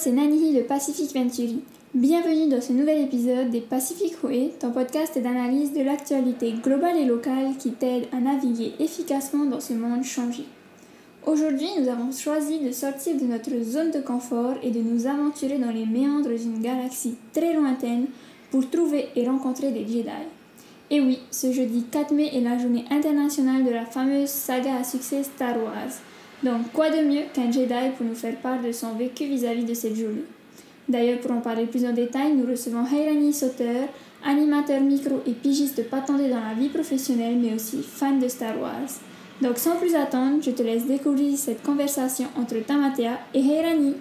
c'est Nanihi de Pacific Venturi. Bienvenue dans ce nouvel épisode des Pacific Way, ton podcast d'analyse de l'actualité globale et locale qui t'aide à naviguer efficacement dans ce monde changé. Aujourd'hui, nous avons choisi de sortir de notre zone de confort et de nous aventurer dans les méandres d'une galaxie très lointaine pour trouver et rencontrer des Jedi. Et oui, ce jeudi 4 mai est la journée internationale de la fameuse saga à succès Star Wars. Donc, quoi de mieux qu'un Jedi pour nous faire part de son vécu vis-à-vis de cette journée? D'ailleurs, pour en parler plus en détail, nous recevons Heirani Sauter, animateur micro et pigiste patenté dans la vie professionnelle, mais aussi fan de Star Wars. Donc, sans plus attendre, je te laisse découvrir cette conversation entre Tamatea et Heirani.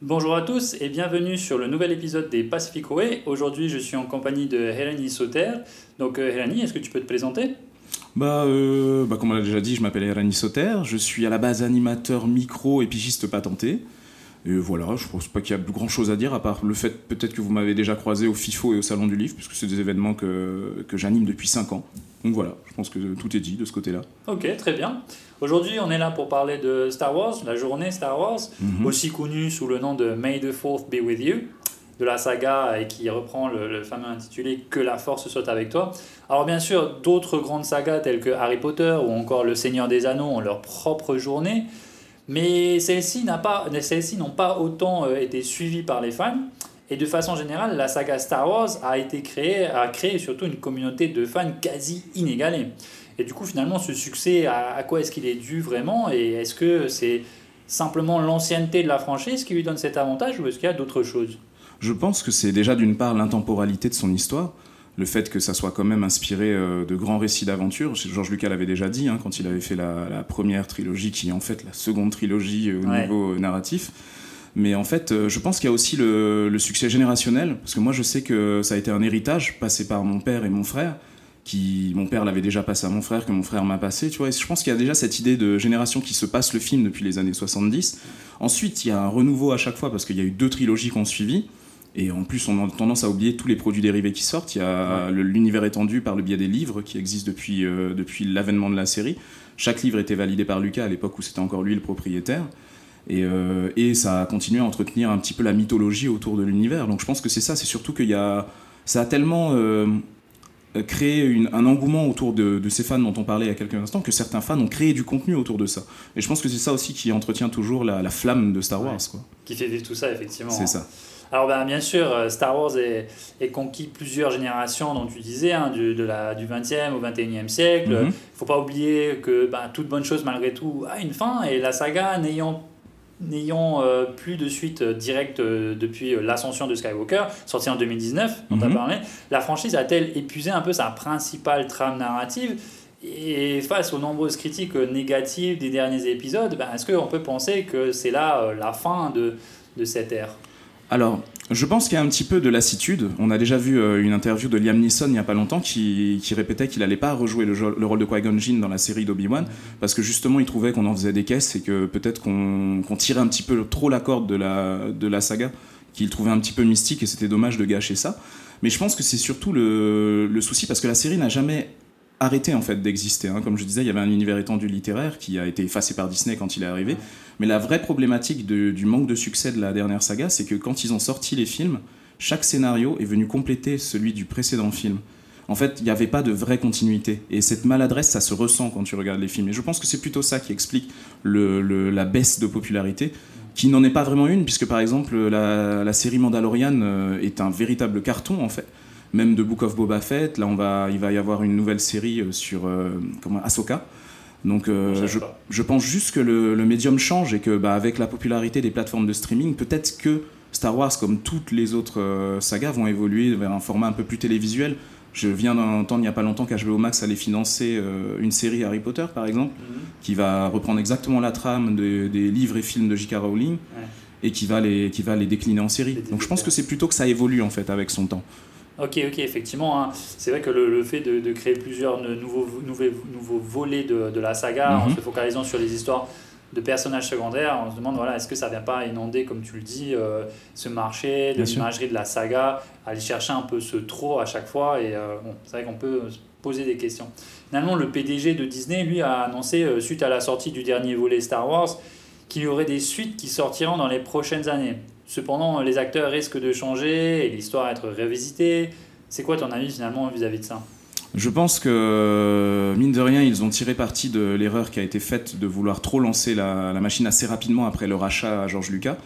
Bonjour à tous et bienvenue sur le nouvel épisode des Pacific Way. Aujourd'hui, je suis en compagnie de Helani Sauter. Donc, euh, Helani, est-ce que tu peux te présenter? Bah, euh, bah, comme on l'a déjà dit, je m'appelle Helani Sauter. Je suis à la base animateur micro et pigiste patenté. Et voilà, je pense pas qu'il y a grand chose à dire, à part le fait peut-être que vous m'avez déjà croisé au FIFO et au Salon du Livre, puisque c'est des événements que, que j'anime depuis 5 ans. Donc voilà, je pense que tout est dit de ce côté-là. Ok, très bien. Aujourd'hui, on est là pour parler de Star Wars, la journée Star Wars, Mhm. aussi connue sous le nom de May the 4th be with you, de la saga et qui reprend le, fameux intitulé Que la force soit avec toi. Alors bien sûr, d'autres grandes sagas telles que Harry Potter ou encore Le Seigneur des Anneaux ont leur propre journée, mais celles-ci n'a pas- celles-ci n'ont pas autant euh, été suivies par les fans. Et de façon générale, la saga Star Wars a été créée, a créé surtout une communauté de fans quasi inégalée. Et du coup, finalement, ce succès, à, à quoi est-ce qu'il est dû vraiment? Et est-ce que c'est simplement l'ancienneté de la franchise qui lui donne cet avantage ou est-ce qu'il y a d'autres choses? Je pense que c'est déjà d'une part l'intemporalité de son histoire, le fait que ça soit quand même inspiré euh, de grands récits d'aventure. Georges Lucas l'avait déjà dit hein, quand il avait fait la, la première trilogie, qui est en fait la seconde trilogie euh, au Ouais. niveau euh, narratif. Mais en fait, je pense qu'il y a aussi le, le succès générationnel, parce que moi je sais que ça a été un héritage passé par mon père et mon frère, qui mon père l'avait déjà passé à mon frère, que mon frère m'a passé, tu vois. Et je pense qu'il y a déjà cette idée de génération qui se passe le film depuis les années 70. Ensuite, il y a un renouveau à chaque fois, parce qu'il y a eu deux trilogies qui ont suivi. Et en plus, on a tendance à oublier tous les produits dérivés qui sortent. Il y a l'univers étendu par le biais des livres qui existent depuis, euh, depuis l'avènement de la série. Chaque livre était validé par Lucas à l'époque où c'était encore lui le propriétaire. Et, euh, et ça a continué à entretenir un petit peu la mythologie autour de l'univers. Donc je pense que c'est ça, c'est surtout qu'il y a. Ça a tellement euh, créé une- un engouement autour de, de ces fans dont on parlait il y a quelques instants que certains fans ont créé du contenu autour de ça. Et je pense que c'est ça aussi qui entretient toujours la, la flamme de Star Wars. Quoi. qui fait vivre tout ça, effectivement C'est ça. Alors ben, bien sûr, euh, Star Wars est, est conquis plusieurs générations, dont tu disais, hein, du, de la, du 20e au 21e siècle. Il Mhm. ne faut pas oublier que ben, toute bonne chose, malgré tout, a une fin. Et la saga, n'ayant n'ayant euh, plus de suite euh, directe euh, depuis l'ascension de Skywalker, sortie en 2019, dont tu as Mhm. parlé, la franchise a-t-elle épuisé un peu sa principale trame narrative? Et face aux nombreuses critiques négatives des derniers épisodes, ben, est-ce qu'on peut penser que c'est là la fin de, de cette ère? Alors, je pense qu'il y a un petit peu de lassitude. On a déjà vu euh, une interview de Liam Neeson il n'y a pas longtemps qui, répétait qu'il n'allait pas rejouer le, rôle de Qui-Gon dans la série d'Obi-Wan parce que justement il trouvait qu'on en faisait des caisses et que peut-être qu'on tirait un petit peu trop la corde de la, saga, qu'il trouvait un petit peu mystique et c'était dommage de gâcher ça. Mais je pense que c'est surtout le souci parce que la série n'a jamais arrêté en fait d'exister. hein. Comme je disais, il y avait un univers étendu littéraire qui a été effacé par Disney quand il est arrivé. Mais la vraie problématique du manque de succès de la dernière saga, c'est que quand ils ont sorti les films, chaque scénario est venu compléter celui du précédent film. En fait, il n'y avait pas de vraie continuité. Et cette maladresse, ça se ressent quand tu regardes les films. Et je pense que c'est plutôt ça qui explique la baisse de popularité, qui n'en est pas vraiment une, puisque par exemple, la, la série Mandalorian euh, est un véritable carton, en fait. Même de Book of Boba Fett, là, on va, il va y avoir une nouvelle série euh, sur euh, comment, Ahsoka. Donc, euh, Je je, pense juste que le, le médium change et que bah, avec la popularité des plateformes de streaming, peut-être que Star Wars, comme toutes les autres euh, sagas, vont évoluer vers un format un peu plus télévisuel. Je viens d'entendre il n'y a pas longtemps qu'HBO Max allait financer euh, une série Harry Potter, par exemple, qui va reprendre exactement la trame de- des livres et films de J.K. Rowling Ouais. et qui va, les, qui va les décliner en série. Donc je pense que c'est plutôt que ça évolue en fait avec son temps. Ok, ok, effectivement. hein. C'est vrai que le, le fait de, de créer plusieurs ne- nouveaux, nouveaux, nouveaux volets de, de la saga, en Mhm. se focalisant sur les histoires de personnages secondaires, on se demande voilà, est-ce que ça vient pas inonder, comme tu le dis, euh, ce marché de l'imagerie de la saga, aller chercher un peu ce trop à chaque fois. Et euh, bon, c'est vrai qu'on peut se poser des questions. Finalement, le PDG de Disney, lui, a annoncé, euh, suite à la sortie du dernier volet Star Wars, qu'il y aurait des suites qui sortiront dans les prochaines années. Cependant, les acteurs risquent de changer et l'histoire être revisitée. C'est quoi ton avis finalement vis-à-vis de ça? Je pense que, mine de rien, ils ont tiré parti de l'erreur qui a été faite de vouloir trop lancer la, machine assez rapidement après le rachat à George Lucas.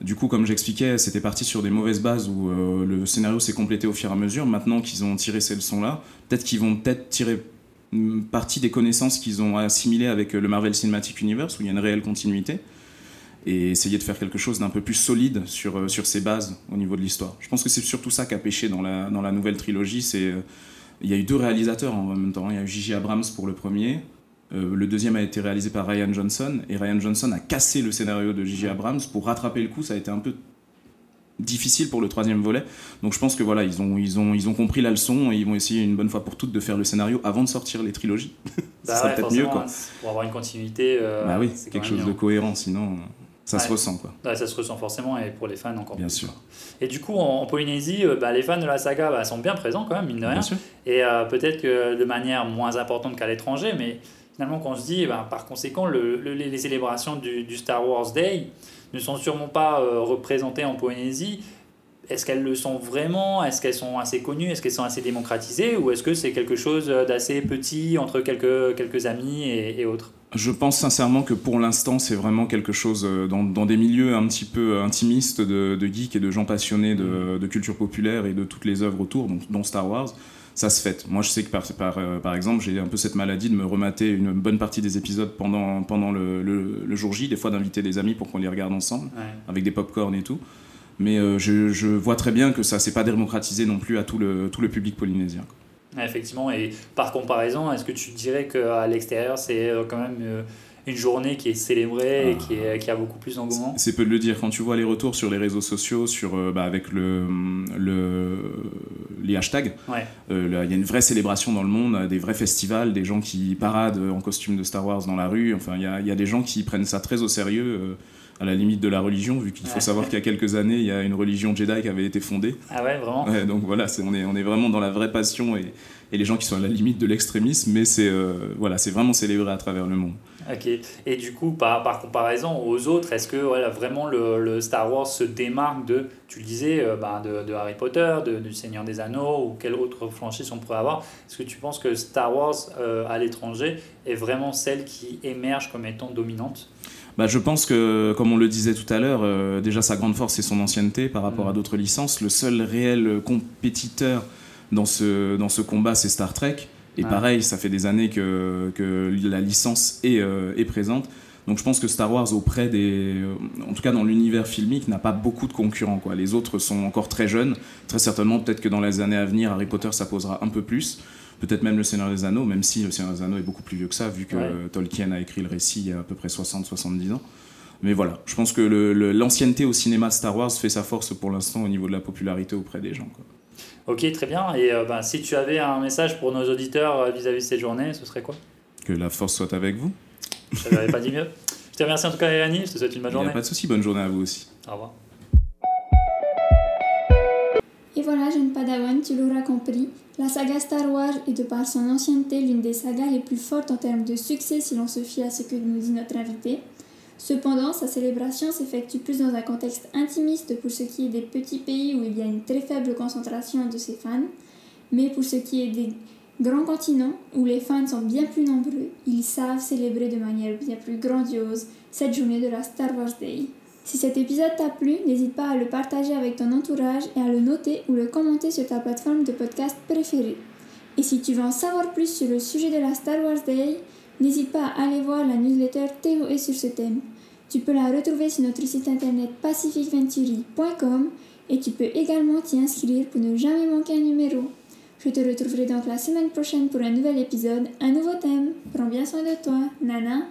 Du coup, comme j'expliquais, c'était parti sur des mauvaises bases où euh, le scénario s'est complété au fur et à mesure. Maintenant qu'ils ont tiré ces leçons-là, peut-être qu'ils vont peut-être tirer une partie des connaissances qu'ils ont assimilées avec euh, le Marvel Cinematic Universe, où il y a une réelle continuité, et essayer de faire quelque chose d'un peu plus solide sur, euh, sur ces bases au niveau de l'histoire. Je pense que c'est surtout ça qui a pêché dans la, dans la nouvelle trilogie. C'est, il y a eu deux réalisateurs en même temps. Il y a eu J.J. Abrams pour le premier, euh, le deuxième a été réalisé par Ryan Johnson et Ryan Johnson a cassé le scénario de J.J. Abrams pour rattraper le coup. Ça a été un peu difficile pour le troisième volet. Donc je pense que voilà, ils ont, ils ont, ils ont compris la leçon et ils vont essayer une bonne fois pour toutes de faire le scénario avant de sortir les trilogies. ça bah serait peut-être mieux quoi. Pour avoir une continuité. Euh, bah oui, quelque chose de cohérent sinon. Ça se ressent quoi. ça se ressent forcément et pour les fans encore bien sûr. Et du coup en, Polynésie, euh, bah, les fans de la saga bah, sont bien présents quand même mine de rien. Bien sûr. Et peut-être que de manière moins importante qu'à l'étranger, mais finalement qu'on se dit, ben, par conséquent, le, les célébrations du, du, Star Wars Day ne sont sûrement pas euh, représentées en Polynésie. Est-ce qu'elles le sont vraiment? Est-ce qu'elles sont assez connues? Est-ce qu'elles sont assez démocratisées? Ou est-ce que c'est quelque chose d'assez petit entre quelques, quelques amis et, autres? Je pense sincèrement que pour l'instant, c'est vraiment quelque chose euh, dans, dans, des milieux un petit peu intimistes de, de geeks et de gens passionnés de, de, culture populaire et de toutes les œuvres autour, dont Star Wars ça se fait. Moi, je sais que par, par, euh, par exemple, j'ai un peu cette maladie de me remater une bonne partie des épisodes pendant, pendant le, le, jour J, des fois d'inviter des amis pour qu'on les regarde ensemble, avec des pop-corn et tout. Mais euh, je, je, vois très bien que ça s'est pas démocratisé non plus à tout le, tout le public polynésien. Effectivement, et par comparaison, est-ce que tu dirais qu'à l'extérieur, c'est euh, quand même une journée qui est célébrée et qui, est, qui a beaucoup plus d'engouement? C'est peu de le dire. Quand tu vois les retours sur les réseaux sociaux, sur, euh, bah, avec le, le, les hashtags, euh, il y a une vraie célébration dans le monde, des vrais festivals, des gens qui paradent en costume de Star Wars dans la rue. Enfin, il y a, y a, des gens qui prennent ça très au sérieux. Euh, à la limite de la religion, vu qu'il faut savoir qu'il y a quelques années, il y a une religion Jedi qui avait été fondée. Ah ouais, vraiment Donc voilà, est, on, est, on est vraiment dans la vraie passion et, et les gens qui sont à la limite de l'extrémisme, mais c'est voilà, c'est vraiment célébré à travers le monde. Ok. Et du coup, par, par comparaison aux autres, est-ce que voilà, vraiment le, le, Star Wars se démarque de, tu le disais, euh, bah, de, de, Harry Potter, de, du Seigneur des Anneaux ou quelle autre franchise on pourrait avoir? Est-ce que tu penses que Star Wars euh, à l'étranger est vraiment celle qui émerge comme étant dominante? Bah, je pense que, comme on le disait tout à l'heure, euh, déjà sa grande force c'est son ancienneté par rapport à mm. d'autres licences. Le seul réel compétiteur dans ce, dans ce combat, c'est Star Trek. Et pareil, ça fait des années que, que la licence est, euh, est, présente. Donc je pense que Star Wars, auprès des. En tout cas, dans l'univers filmique, n'a pas beaucoup de concurrents. Quoi. Les autres sont encore très jeunes. Très certainement, peut-être que dans les années à venir, Harry Potter, ça posera un peu plus. Peut-être même le Seigneur des Anneaux, même si le Seigneur des Anneaux est beaucoup plus vieux que ça, vu que Tolkien a écrit le récit il y a à peu près 60-70 ans. Mais voilà, je pense que l'ancienneté au cinéma de Star Wars fait sa force pour l'instant au niveau de la popularité auprès des gens. Quoi. Ok, très bien. Et euh, ben, si tu avais un message pour nos auditeurs euh, vis-à-vis de cette journée, ce serait quoi? Que la force soit avec vous. Je n'avais pas dit mieux. Je te remercie en tout cas, Elani. Je te souhaite une bonne journée. pas de souci. Bonne journée à vous aussi. Au revoir. Et voilà, jeune Padawan, tu l'auras compris. La saga Star Wars est de par son ancienneté l'une des sagas les plus fortes en termes de succès si l'on se fie à ce que nous dit notre invité. Cependant, sa célébration s'effectue plus dans un contexte intimiste pour ce qui est des petits pays où il y a une très faible concentration de ses fans, mais pour ce qui est des grands continents où les fans sont bien plus nombreux, ils savent célébrer de manière bien plus grandiose cette journée de la Star Wars Day. Si cet épisode t'a plu, n'hésite pas à le partager avec ton entourage et à le noter ou le commenter sur ta plateforme de podcast préférée. Et si tu veux en savoir plus sur le sujet de la Star Wars Day, N'hésite pas à aller voir la newsletter TOE sur ce thème. Tu peux la retrouver sur notre site internet pacificventuri.com et tu peux également t'y inscrire pour ne jamais manquer un numéro. Je te retrouverai donc la semaine prochaine pour un nouvel épisode, un nouveau thème. Prends bien soin de toi. Nana.